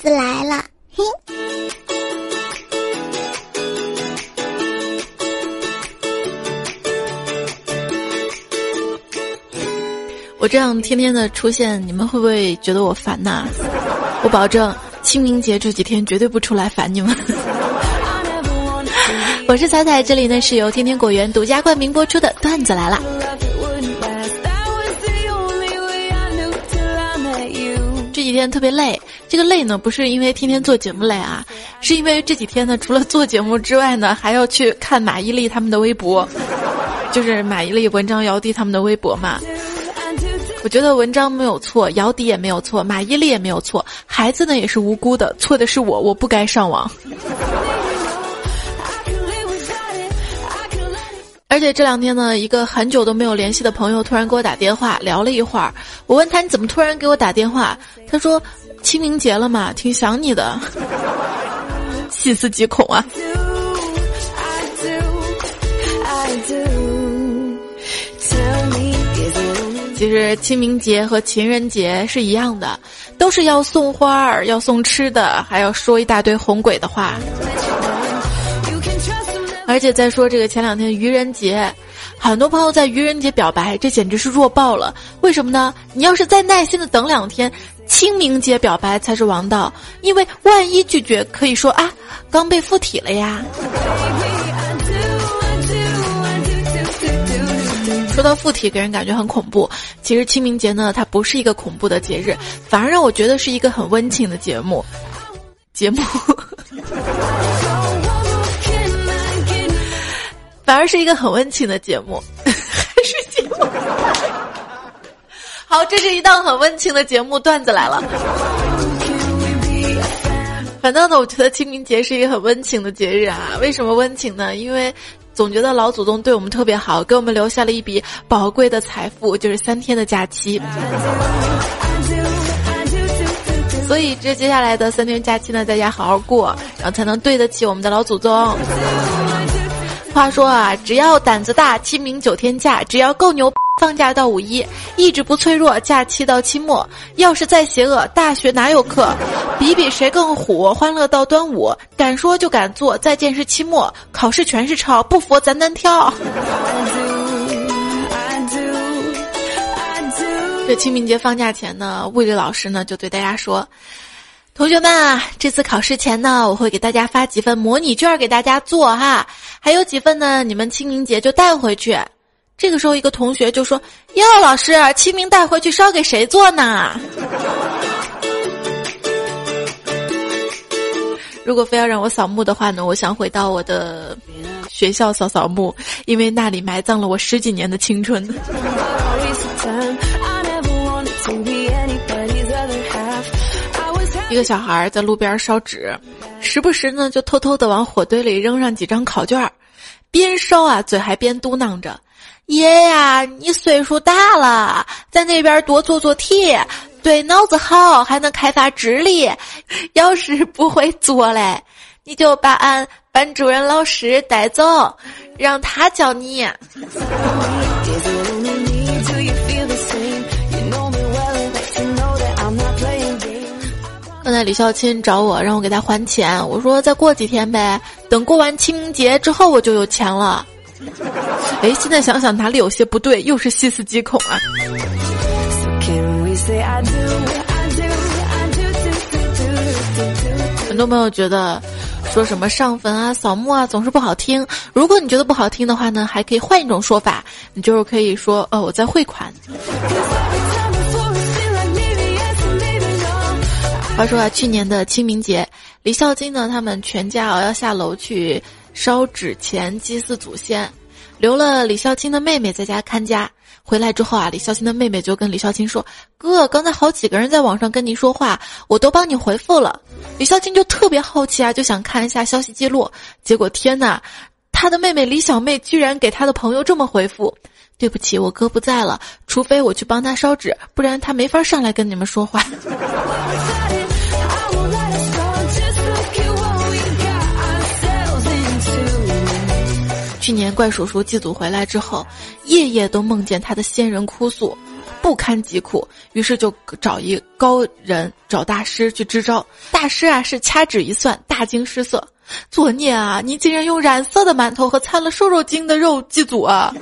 子来了，嘿。我这样天天的出现，你们会不会觉得我烦呐？我保证清明节这几天绝对不出来烦你们。我是彩彩，这里呢是由天天果园独家冠名播出的段子来了。这几天特别累，这个累呢不是因为天天做节目累啊，是因为这几天呢除了做节目之外呢，还要去看马伊琍他们的微博，就是马伊琍、文章、姚笛他们的微博嘛。我觉得文章没有错，姚笛也没有错，马伊琍也没有错，孩子呢也是无辜的，错的是我，我不该上网。而且这两天呢，一个很久都没有联系的朋友突然给我打电话，聊了一会儿。我问他你怎么突然给我打电话？他说清明节了嘛，挺想你的，细思极恐啊。其实清明节和情人节是一样的，都是要送花儿、要送吃的，还要说一大堆哄鬼的话。而且再说这个前两天愚人节，很多朋友在愚人节表白，这简直是弱爆了。为什么呢？你要是再耐心的等两天，清明节表白才是王道，因为万一拒绝，可以说啊，刚被附体了呀。说到附体，给人感觉很恐怖。其实清明节呢，它不是一个恐怖的节日，反而让我觉得是一个很温情的节目。节目，反而是一个很温情的节目，还是节目。好，这是一档很温情的节目，段子来了。反正呢，我觉得清明节是一个很温情的节日啊。为什么温情呢？因为。总觉得老祖宗对我们特别好，给我们留下了一笔宝贵的财富，就是三天的假期。所以这接下来的三天假期呢，在家好好过，然后才能对得起我们的老祖宗。话说啊，只要胆子大，清明九天假；只要够牛，放假到五一；意志不脆弱，假期到期末。要是再邪恶，大学哪有课？比比谁更虎，欢乐到端午。敢说就敢做，再见是期末，考试全是抄，不服咱单挑。这清明节放假前呢，物理老师呢就对大家说。同学们啊，这次考试前呢，我会给大家发几份模拟卷给大家做哈，还有几份呢，你们清明节就带回去。这个时候，一个同学就说：“哟，老师，清明带回去烧给谁做呢？”如果非要让我扫墓的话呢，我想回到我的学校扫扫墓，因为那里埋葬了我十几年的青春。一个小孩在路边烧纸，时不时呢就偷偷的往火堆里扔上几张考卷，边烧啊嘴还边嘟囔着：“爷呀，你岁数大了，在那边多做做题，对脑子好，还能开发智力。要是不会做嘞，你就把俺班主任老师带走，让他教你。”李孝钦找我，让我给他还钱。我说再过几天呗，等过完清明节之后我就有钱了。哎，现在想想哪里有些不对，又是细思极恐啊！很多朋友觉得说什么上坟啊、扫墓啊总是不好听。如果你觉得不好听的话呢，还可以换一种说法，你就是可以说哦，我在汇款。话说啊，去年的清明节，李孝金呢，他们全家啊要下楼去烧纸钱祭祀祖先，留了李孝金的妹妹在家看家。回来之后啊，李孝金的妹妹就跟李孝金说：“哥，刚才好几个人在网上跟你说话，我都帮你回复了。”李孝金就特别好奇啊，就想看一下消息记录。结果天哪，他的妹妹李小妹居然给他的朋友这么回复：“对不起，我哥不在了，除非我去帮他烧纸，不然他没法上来跟你们说话。”去年怪叔叔祭祖回来之后，夜夜都梦见他的仙人哭诉：“不堪疾苦，于是就找一高人，找大师去支招。大师啊是掐指一算，大惊失色，作孽啊！你竟然用染色的馒头和掺了瘦肉精的肉祭祖啊！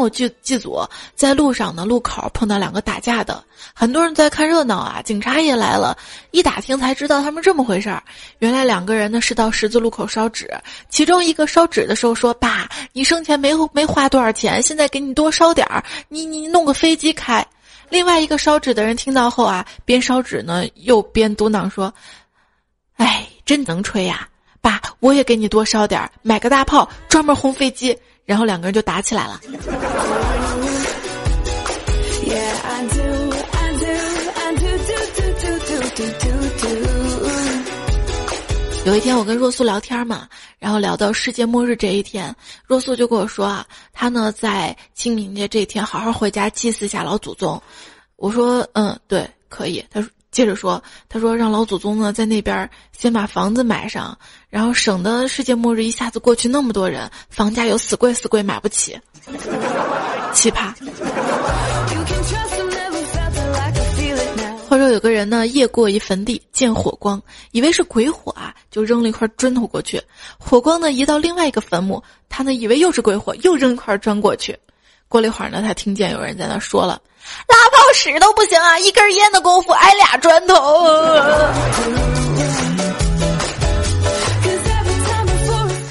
我祭祭祖，在路上呢，路口碰到两个打架的，很多人在看热闹啊，警察也来了，一打听才知道他们这么回事儿。原来两个人呢是到十字路口烧纸，其中一个烧纸的时候说：“爸，你生前没没花多少钱，现在给你多烧点儿，你你弄个飞机开。”另外一个烧纸的人听到后啊，边烧纸呢又边嘟囔说：“哎，真能吹呀，爸，我也给你多烧点儿，买个大炮专门轰飞机。”然后两个人就打起来了。有一天我跟若素聊天嘛，然后聊到世界末日这一天，若素就跟我说啊，他呢在清明节这一天好好回家祭祀下老祖宗。我说嗯，对，可以。他说。接着说，他说让老祖宗呢在那边先把房子买上，然后省得世界末日一下子过去那么多人，房价又死贵死贵买不起，奇葩。话说有个人呢夜过一坟地，见火光，以为是鬼火啊，就扔了一块砖头过去，火光呢移到另外一个坟墓，他呢以为又是鬼火，又扔一块砖过去。过了一会儿呢，他听见有人在那说了：“拉泡屎都不行啊，一根烟的功夫挨俩砖头。”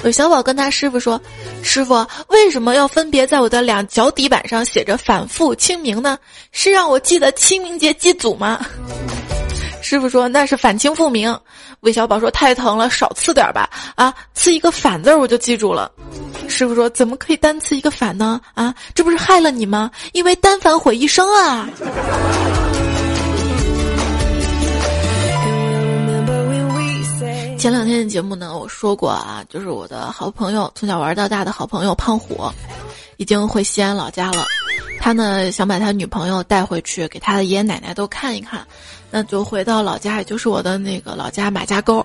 有小宝跟他师傅说：“师傅，为什么要分别在我的两脚底板上写着‘反复清明’呢？是让我记得清明节祭祖吗？”师傅说：“那是反清复明。”韦小宝说：“太疼了，少刺点吧。”啊，刺一个“反”字我就记住了。师傅说：“怎么可以单刺一个反呢？啊，这不是害了你吗？因为单反毁一生啊！”前两天的节目呢，我说过啊，就是我的好朋友，从小玩到大的好朋友胖虎，已经回西安老家了。他呢想把他女朋友带回去，给他的爷爷奶奶都看一看。那就回到老家，也就是我的那个老家马家沟。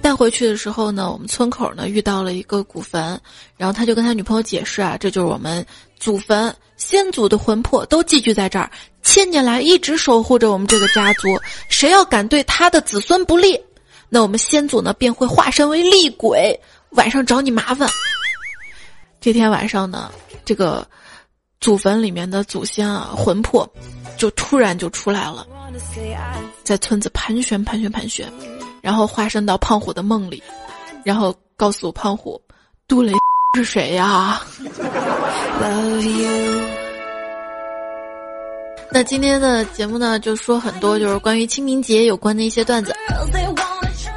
带回去的时候呢，我们村口呢遇到了一个古坟，然后他就跟他女朋友解释啊，这就是我们祖坟，先祖的魂魄都寄居在这儿，千年来一直守护着我们这个家族。谁要敢对他的子孙不利，那我们先祖呢便会化身为厉鬼，晚上找你麻烦。这天晚上呢，这个祖坟里面的祖先啊魂魄，就突然就出来了，在村子盘旋盘旋盘旋。然后化身到胖虎的梦里，然后告诉胖虎，杜雷 是谁呀？那今天的节目呢，就说很多就是关于清明节有关的一些段子。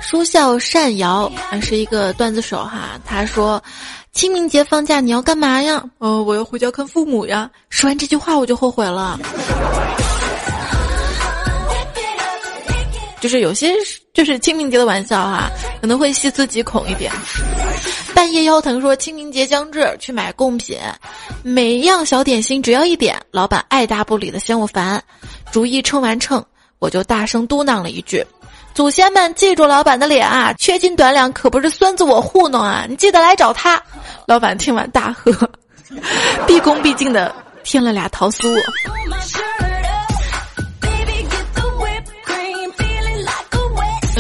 书笑善瑶是一个段子手哈，他说，清明节放假你要干嘛呀？哦，我要回家看父母呀。说完这句话我就后悔了。就是有些就是清明节的玩笑哈，可能会细思极恐一点。半夜腰疼说清明节将至，去买贡品，每样小点心只要一点，老板爱答不理的嫌我烦。逐一称完秤，我就大声嘟囔了一句：“祖先们记住老板的脸啊，缺斤短两可不是孙子我糊弄啊，你记得来找他。”老板听完大喝，毕恭毕敬的添了俩桃酥。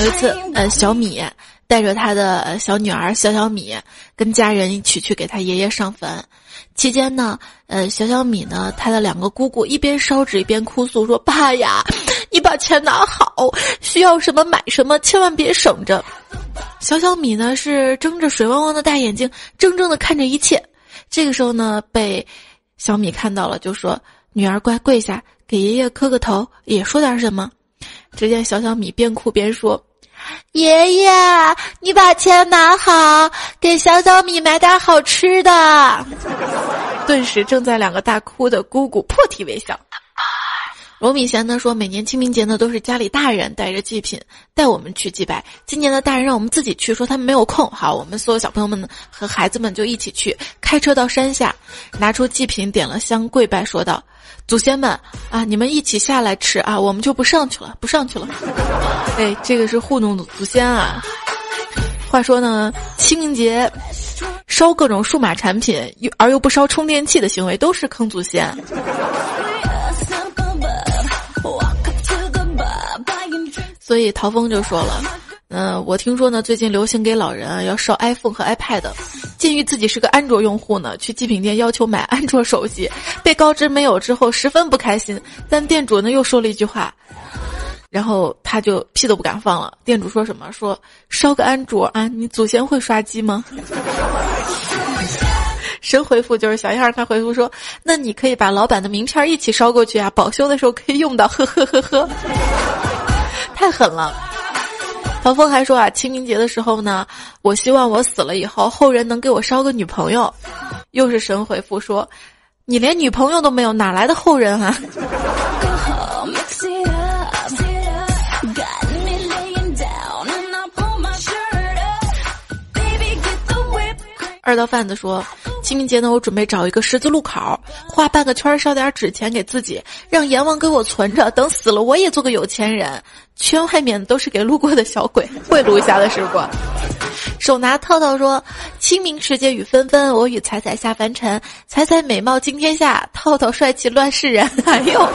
有一次，呃，小米带着他的小女儿小小米跟家人一起去给他爷爷上坟。期间呢，呃，小小米呢，他的两个姑姑一边烧纸一边哭诉说：“爸呀，你把钱拿好，需要什么买什么，千万别省着。”小小米呢是睁着水汪汪的大眼睛，怔怔的看着一切。这个时候呢，被小米看到了，就说：“女儿乖，跪下，给爷爷磕个头，也说点什么。”只见小小米边哭边说：“爷爷，你把钱拿好，给小小米买点好吃的。”顿时正在两个大哭的姑姑破涕为笑。罗米贤呢说：“每年清明节呢，都是家里大人带着祭品带我们去祭拜。今年的大人让我们自己去，说他们没有空。好，我们所有小朋友们和孩子们就一起去，开车到山下，拿出祭品，点了香，跪拜，说道。”祖先们啊，你们一起下来吃啊，我们就不上去了，不上去了。哎，这个是糊弄祖先啊。话说呢，清明节烧各种数码产品又而又不烧充电器的行为，都是坑祖先。所以陶峰就说了，嗯，我听说呢，最近流行给老人啊要烧 iPhone 和 iPad，鉴于自己是个安卓用户呢，去祭品店要求买 安卓手机，被告知没有之后十分不开心，但店主呢又说了一句话。然后他就屁都不敢放了。店主说什么？说烧个安卓啊？你祖先会刷机吗？神回复就是小样儿，他回复说：“那你可以把老板的名片一起烧过去啊，保修的时候可以用到。”呵呵呵呵，太狠了。唐风还说啊，清明节的时候呢，我希望我死了以后后人能给我烧个女朋友。又是神回复说：“你连女朋友都没有，哪来的后人啊？” 二道贩子说：“清明节呢，我准备找一个十字路口，画半个圈，烧点纸钱给自己，让阎王给我存着，等死了我也做个有钱人。圈外面都是给路过的小鬼贿赂一下的，是不？”手拿套套说：“清明时节雨纷纷，我与彩彩下凡尘。彩彩美貌惊天下，套套帅气乱世人。”哎呦，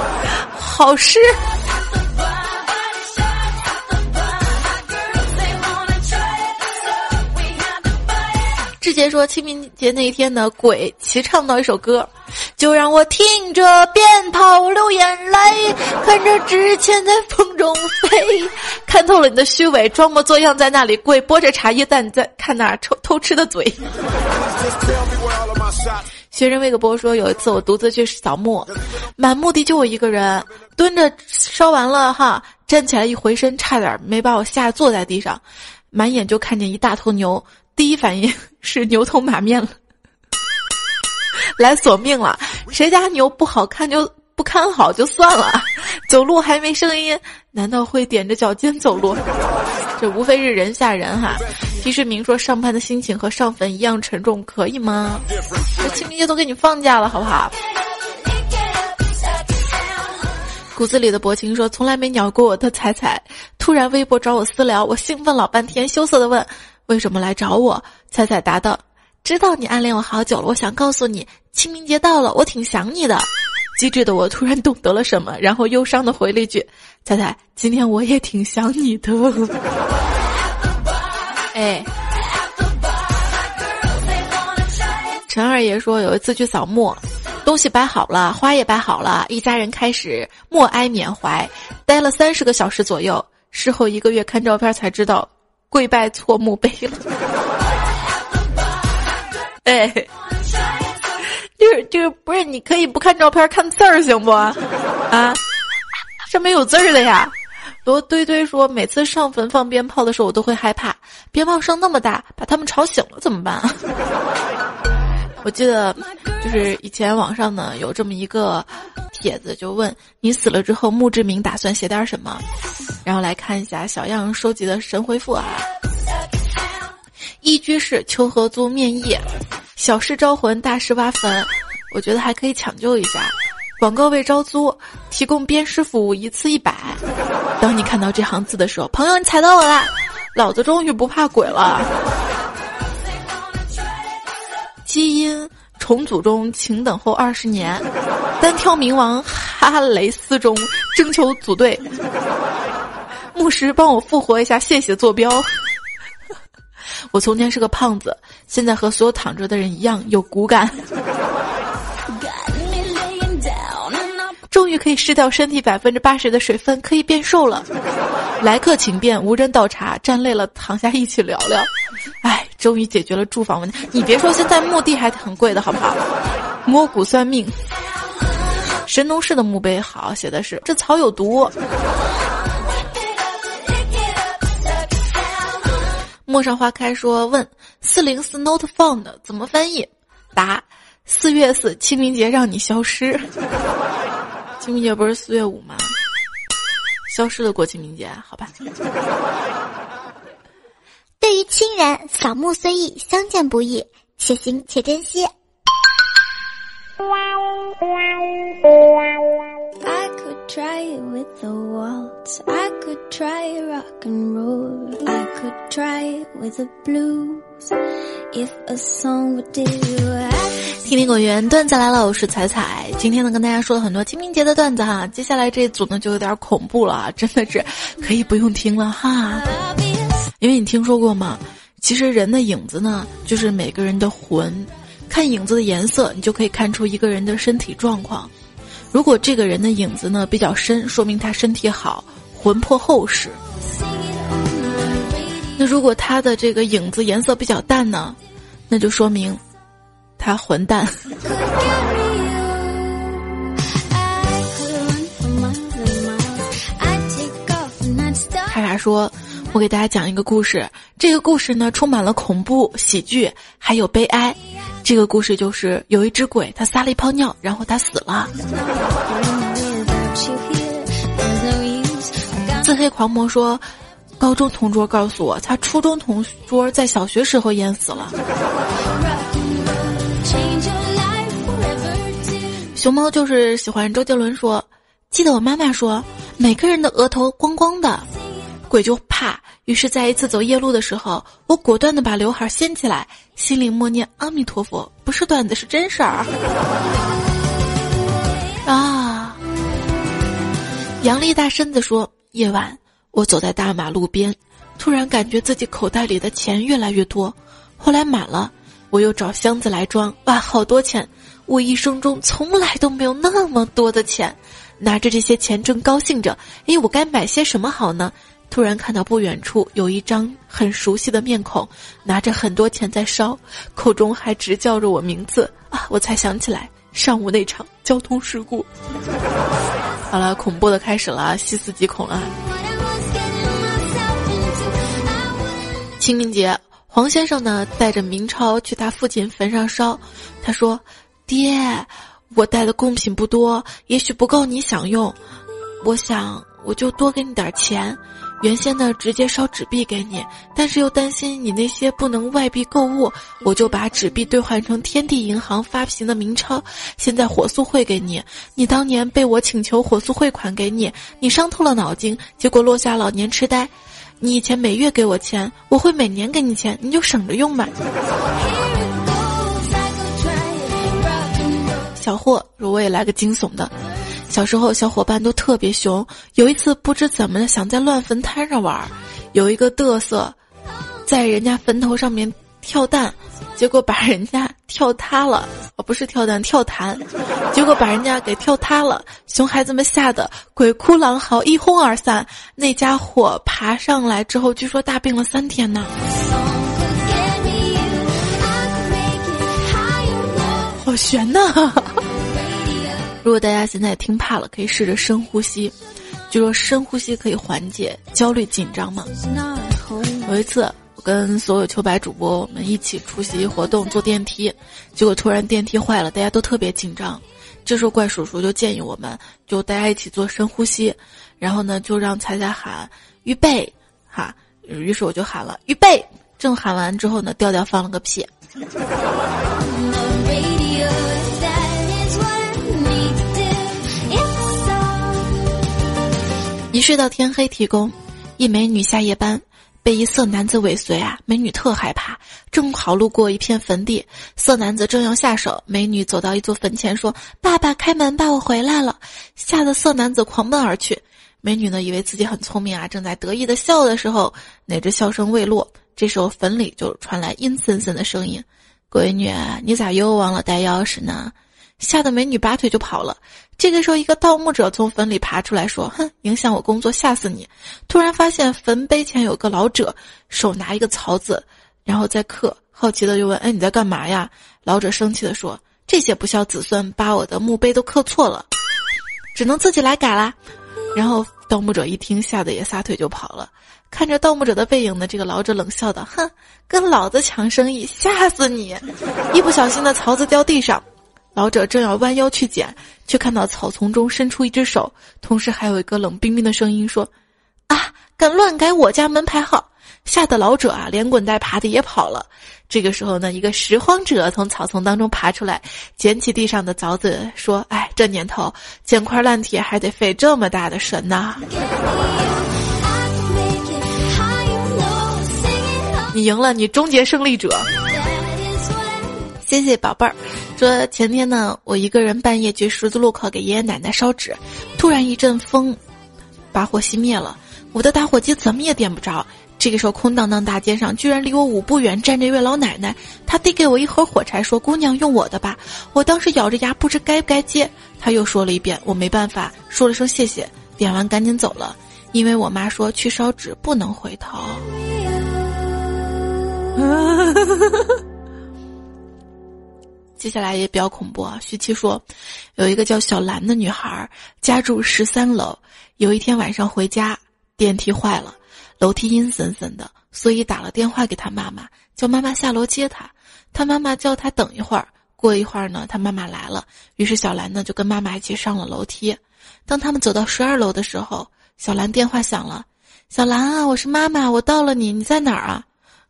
好诗。志杰说：“清明节那一天呢，鬼齐唱到一首歌，就让我听着鞭炮流眼泪，看着纸钱在风中飞，看透了你的虚伪，装模作样在那里跪，剥着茶叶蛋在看那偷偷吃的嘴。”学人魏个波说：“有一次我独自去扫墓，满墓地就我一个人，蹲着烧完了哈，站起来一回身，差点没把我吓坐在地上，满眼就看见一大头牛。”第一反应是牛头马面了，来索命了。谁家牛不好看就不看好就算了，走路还没声音，难道会踮着脚尖走路？这无非是人吓人哈。提示明说上班的心情和上坟一样沉重，可以吗？这清明节都给你放假了，好不好？骨子里的薄情说从来没鸟过我的彩彩，突然微博找我私聊，我兴奋老半天，羞涩的问。为什么来找我？彩彩答道：“知道你暗恋我好久了，我想告诉你，清明节到了，我挺想你的。”机智的我突然懂得了什么，然后忧伤的回了一句：“彩彩，今天我也挺想你的。”哎，陈二爷说有一次去扫墓，东西摆好了，花也摆好了，一家人开始默哀缅怀，待了三十个小时左右。事后一个月看照片才知道。跪拜错墓碑了，哎，就是就是不是？你可以不看照片看字儿行不？啊，上面有字儿的呀。罗堆堆说，每次上坟放鞭炮的时候，我都会害怕，鞭炮声那么大，把他们吵醒了怎么办？我记得，就是以前网上呢有这么一个帖子，就问你死了之后墓志铭打算写点什么，然后来看一下小样收集的神回复啊。一居室求合租面议，小事招魂，大事挖坟，我觉得还可以抢救一下。广告位招租，提供鞭尸服务，一次一百。当你看到这行字的时候，朋友你踩到我了，老子终于不怕鬼了。基因重组中，请等候二十年。单挑冥王哈雷斯中，征求组队。牧师帮我复活一下，谢谢坐标。我从前是个胖子，现在和所有躺着的人一样有骨感。终于可以失掉身体百分之八十的水分，可以变瘦了。来客请便，无人倒茶，站累了躺下一起聊聊。哎。终于解决了住房问题。你别说，现在墓地还很贵的，好不好？摸骨算命。神农氏的墓碑好，写的是这草有毒。陌上花开说问四零四 not found 怎么翻译？答四月四清明节让你消失。清明节不是四月五吗？消失的过清明节，好吧。对于亲人扫墓虽易相见不易且行且珍惜。听听果园段子来了我是彩彩。今天呢跟大家说了很多清明节的段子哈接下来这一组呢就有点恐怖了真的是可以不用听了哈。因为你听说过吗？其实人的影子呢，就是每个人的魂。看影子的颜色，你就可以看出一个人的身体状况。如果这个人的影子呢比较深，说明他身体好，魂魄厚实。那如果他的这个影子颜色比较淡呢，那就说明他混蛋。卡卡说：“我给大家讲一个故事，这个故事呢充满了恐怖、喜剧，还有悲哀。”这个故事就是有一只鬼，它撒了一泡尿，然后它死了。自黑狂魔说，高中同桌告诉我，他初中同桌在小学时候淹死了。熊猫就是喜欢周杰伦说，记得我妈妈说，每个人的额头光光的。鬼就怕，于是，在一次走夜路的时候，我果断的把刘海掀起来，心里默念阿弥陀佛，不是段子，是真事儿。啊！杨丽大身子说，夜晚我走在大马路边，突然感觉自己口袋里的钱越来越多，后来满了，我又找箱子来装，哇，好多钱！我一生中从来都没有那么多的钱，拿着这些钱正高兴着，哎，我该买些什么好呢？突然看到不远处有一张很熟悉的面孔，拿着很多钱在烧，口中还直叫着我名字啊！我才想起来上午那场交通事故。好了，恐怖的开始了，细思极恐啊。清明节，黄先生呢带着明钞去他父亲坟上烧，他说：“爹，我带的贡品不多，也许不够你享用，我想我就多给你点钱。”原先呢，直接烧纸币给你，但是又担心你那些不能外币购物，我就把纸币兑换成天地银行发行的明钞，现在火速汇给你。你当年被我请求火速汇款给你，你伤透了脑筋，结果落下老年痴呆。你以前每月给我钱，我会每年给你钱，你就省着用吧。小霍，我也来个惊悚的。小时候，小伙伴都特别熊。有一次，不知怎么的，想在乱坟滩上玩，有一个嘚瑟，在人家坟头上面跳蛋，结果把人家跳塌了。哦，不是跳蛋，跳弹，结果把人家给跳塌了。熊孩子们吓得鬼哭狼嚎，一哄而散。那家伙爬上来之后，据说大病了三天呢。好悬呐！如果大家现在听怕了，可以试着深呼吸。据说深呼吸可以缓解焦虑紧张嘛。有一次，我跟所有秋白主播我们一起出席活动，坐电梯，结果突然电梯坏了，大家都特别紧张。这时候怪叔叔就建议我们，就大家一起做深呼吸，然后呢就让彩彩喊预备，哈，于是我就喊了预备。正喊完之后呢，调调放了个屁。睡到天黑，提供一美女下夜班，被一色男子尾随啊！美女特害怕，正好路过一片坟地，色男子正要下手，美女走到一座坟前说：“爸爸开门吧，我回来了。”吓得色男子狂奔而去。美女呢，以为自己很聪明啊，正在得意的笑的时候，哪知笑声未落，这时候坟里就传来阴森森的声音：“闺女，你咋又忘了带钥匙呢？”吓得美女拔腿就跑了。这个时候，一个盗墓者从坟里爬出来，说：“哼，影响我工作，吓死你！”突然发现坟碑前有个老者，手拿一个槽子，然后在刻。好奇的就问：“哎，你在干嘛呀？”老者生气的说：“这些不孝子孙把我的墓碑都刻错了，只能自己来改啦。”然后盗墓者一听，吓得也撒腿就跑了。看着盗墓者的背影呢，这个老者冷笑道：“哼，跟老子抢生意，吓死你！”一不小心的槽子掉地上。老者正要弯腰去捡，却看到草丛中伸出一只手，同时还有一个冷冰冰的声音说：“啊，敢乱改我家门牌号，吓得老者啊连滚带爬的也跑了。这个时候呢，一个拾荒者从草丛当中爬出来，捡起地上的凿子，说：“哎，这年头捡块烂铁还得费这么大的神呐！”你赢了，你终结胜利者。谢谢宝贝儿。说前天呢，我一个人半夜去十字路口给爷爷奶奶烧纸，突然一阵风，把火熄灭了。我的打火机怎么也点不着。这个时候，空荡荡大街上居然离我五步远站着一位老奶奶，她递给我一盒火柴，说：“姑娘，用我的吧。”我当时咬着牙，不知该不该接。她又说了一遍，我没办法，说了声谢谢，点完赶紧走了，因为我妈说去烧纸不能回头。接下来也比较恐怖啊！徐七说，有一个叫小兰的女孩，家住十三楼。有一天晚上回家，电梯坏了，楼梯阴森森的，所以打了电话给她妈妈，叫妈妈下楼接她。她妈妈叫她等一会儿。过一会儿呢，她妈妈来了，于是小兰呢就跟妈妈一起上了楼梯。当他们走到十二楼的时候，小兰电话响了：“小兰啊，我是妈妈，我到了你，你在哪儿啊？”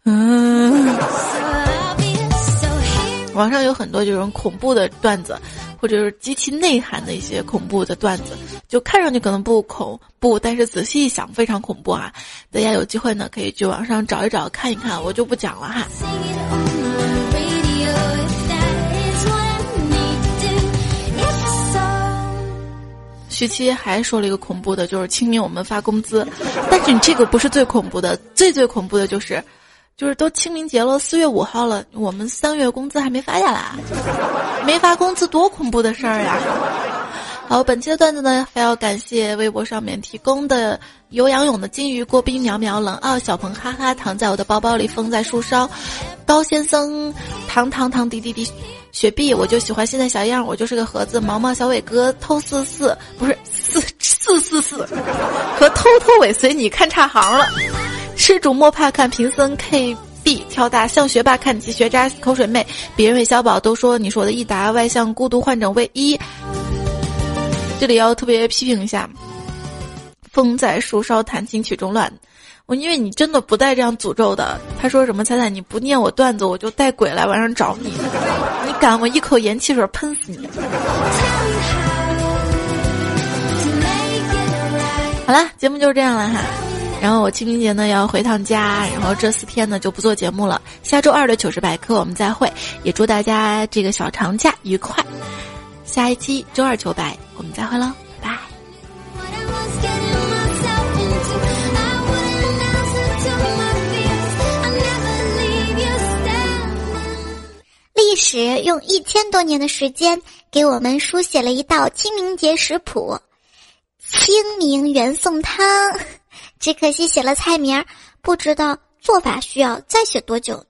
嗯。网上有很多这种恐怖的段子，或者是极其内涵的一些恐怖的段子，就看上去可能不恐怖，但是仔细一想非常恐怖啊！大家有机会呢可以去网上找一找看一看，我就不讲了哈。徐七还说了一个恐怖的，就是清明我们发工资，但是你这个不是最恐怖的，最最恐怖的就是。就是都清明节了，四月五号了，我们三月工资还没发下来，没发工资多恐怖的事儿呀！好，本期的段子呢，还要感谢微博上面提供的有仰泳的金鱼、郭冰苗苗、冷傲小鹏、哈哈躺在我的包包里、风在树梢、高先生、糖糖糖滴滴滴、雪碧，我就喜欢现在小样，我就是个盒子、毛毛小伟哥、偷四四不是四四四四和偷偷尾随你看差行了。施主莫怕看贫僧 KB 跳大，象学霸看齐学渣口水妹。别人韦小宝都说你是我的益达，外向孤独患者唯一。这里要特别批评一下，风在树梢弹琴曲中乱。我因为你真的不带这样诅咒的。他说什么彩彩你不念我段子，我就带鬼来晚上找你。你敢，我一口盐汽水喷死你。好了，节目就是这样了哈。然后我清明节呢要回趟家，然后这四天呢就不做节目了。下周二的糗事百科我们再会，也祝大家这个小长假愉快。下一期周二糗百我们再会喽，拜拜。历史用一千多年的时间给我们书写了一道清明节食谱——清明元宋汤。只可惜写了菜名儿，不知道做法需要再写多久。